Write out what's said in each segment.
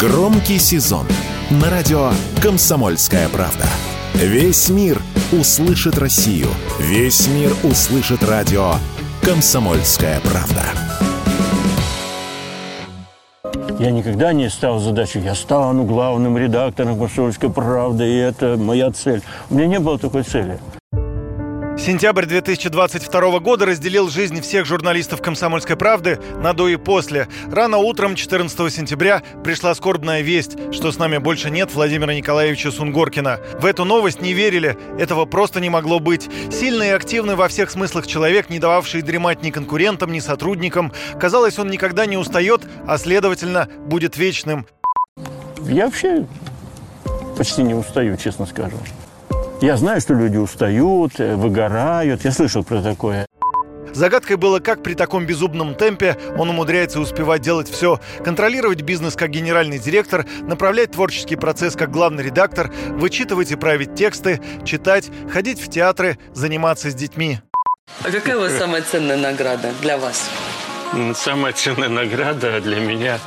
Громкий сезон на радио «Комсомольская правда». Весь мир услышит Россию. Весь мир услышит радио «Комсомольская правда». Я никогда не ставил задачу, я стану главным редактором «Комсомольской правды», и это моя цель. У меня не было такой цели. Сентябрь 2022 года разделил жизнь всех журналистов «Комсомольской правды» на до и после. Рано утром 14 сентября пришла скорбная весть, что с нами больше нет Владимира Николаевича Сунгоркина. В эту новость не верили, этого просто не могло быть. Сильный и активный во всех смыслах человек, не дававший дремать ни конкурентам, ни сотрудникам. Казалось, он никогда не устает, а следовательно, будет вечным. Я вообще почти не устаю, честно скажу. Я знаю, что люди устают, э, выгорают. Я слышал про такое. Загадкой было, как при таком безумном темпе он умудряется успевать делать все. Контролировать бизнес как генеральный директор, направлять творческий процесс как главный редактор, вычитывать и править тексты, читать, ходить в театры, заниматься с детьми. А какая у вас самая ценная награда для вас? Самая ценная награда для меня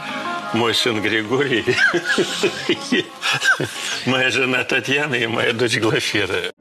мой сын Григорий, моя жена Татьяна и моя дочь Глафира.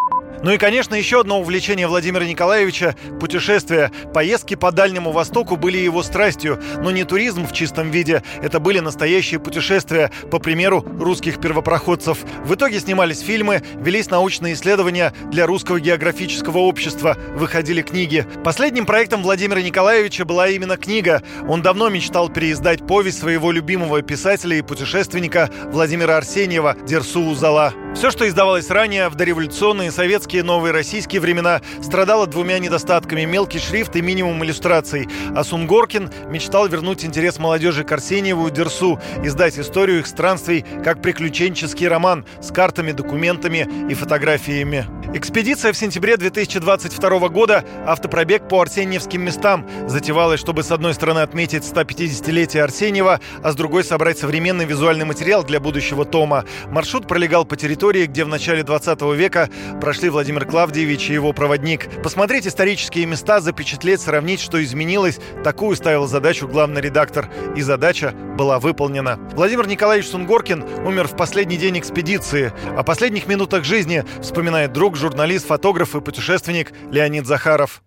Ну и, конечно, еще одно увлечение Владимира Николаевича – путешествия. Поездки по Дальнему Востоку были его страстью, но не туризм в чистом виде. Это были настоящие путешествия, по примеру русских первопроходцев. В итоге снимались фильмы, велись научные исследования для Русского географического общества, выходили книги. Последним проектом Владимира Николаевича была именно книга. Он давно мечтал переиздать повесть своего любимого писателя и путешественника Владимира Арсеньева «Дерсу Узала». Все, что издавалось ранее в дореволюционные советские новые российские времена, страдало двумя недостатками – мелкий шрифт и минимум иллюстраций. А Сунгоркин мечтал вернуть интерес молодежи к Арсеньеву и Дерсу, издать историю их странствий как приключенческий роман с картами, документами и фотографиями. Экспедиция в сентябре 2022 года «Автопробег по Арсеньевским местам» затевалась, чтобы с одной стороны отметить 150-летие Арсеньева, а с другой собрать современный визуальный материал для будущего тома. Маршрут пролегал по территории, где в начале 20 века прошли Владимир Клавдиевич и его проводник. Посмотреть исторические места, запечатлеть, сравнить, что изменилось, такую ставил задачу главный редактор. И задача была выполнена. Владимир Николаевич Сунгоркин умер в последний день экспедиции. О последних минутах жизни вспоминает друг журналист, фотограф и путешественник Леонид Захаров.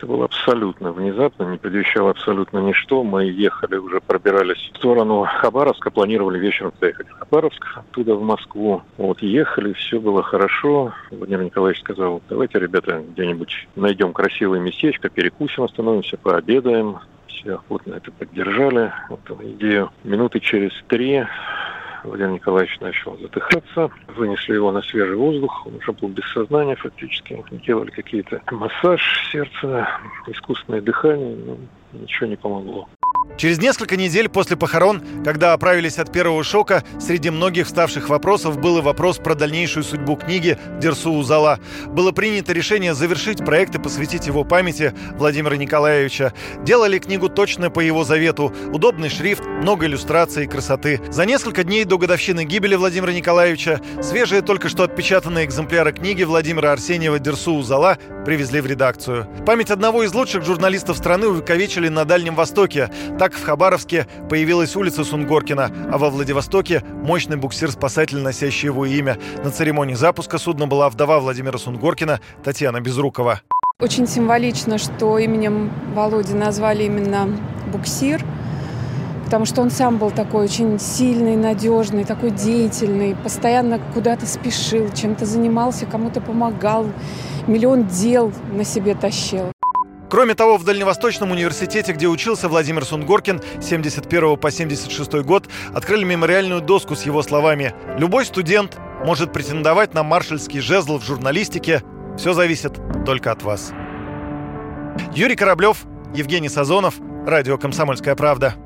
Это было абсолютно внезапно, не предвещало абсолютно ничто. Мы ехали, уже пробирались в сторону Хабаровска, планировали вечером поехать в Хабаровск, оттуда в Москву. Вот ехали, все было хорошо. Владимир Николаевич сказал, давайте, ребята, где-нибудь найдем красивое местечко, перекусим, остановимся, пообедаем. Все охотно это поддержали, вот идею. Минуты через три Владимир Николаевич начал задыхаться. Вынесли его на свежий воздух. Он уже был без сознания фактически. Делали какие-то массаж сердца, искусственное дыхание. Но ничего не помогло. Через несколько недель после похорон, когда оправились от первого шока, среди многих вставших вопросов был и вопрос про дальнейшую судьбу книги Дерсу Узала. Было принято решение завершить проект и посвятить его памяти Владимира Николаевича. Делали книгу точно по его завету. Удобный шрифт, много иллюстраций и красоты. За несколько дней до годовщины гибели Владимира Николаевича свежие только что отпечатанные экземпляры книги Владимира Арсеньева Дерсу Узала привезли в редакцию. Память одного из лучших журналистов страны увековечили на Дальнем Востоке. Так в Хабаровске появилась улица Сунгоркина, а во Владивостоке мощный буксир-спасатель, носящий его имя. На церемонии запуска судна была вдова Владимира Сунгоркина Татьяна Безрукова. Очень символично, что именем Володи назвали именно буксир, потому что он сам был такой очень сильный, надежный, такой деятельный, постоянно куда-то спешил, чем-то занимался, кому-то помогал, миллион дел на себе тащил. Кроме того, в Дальневосточном университете, где учился Владимир Сунгоркин 71 по 76 год, открыли мемориальную доску с его словами «Любой студент может претендовать на маршальский жезл в журналистике. Все зависит только от вас». Юрий Кораблев, Евгений Сазонов, Радио «Комсомольская правда».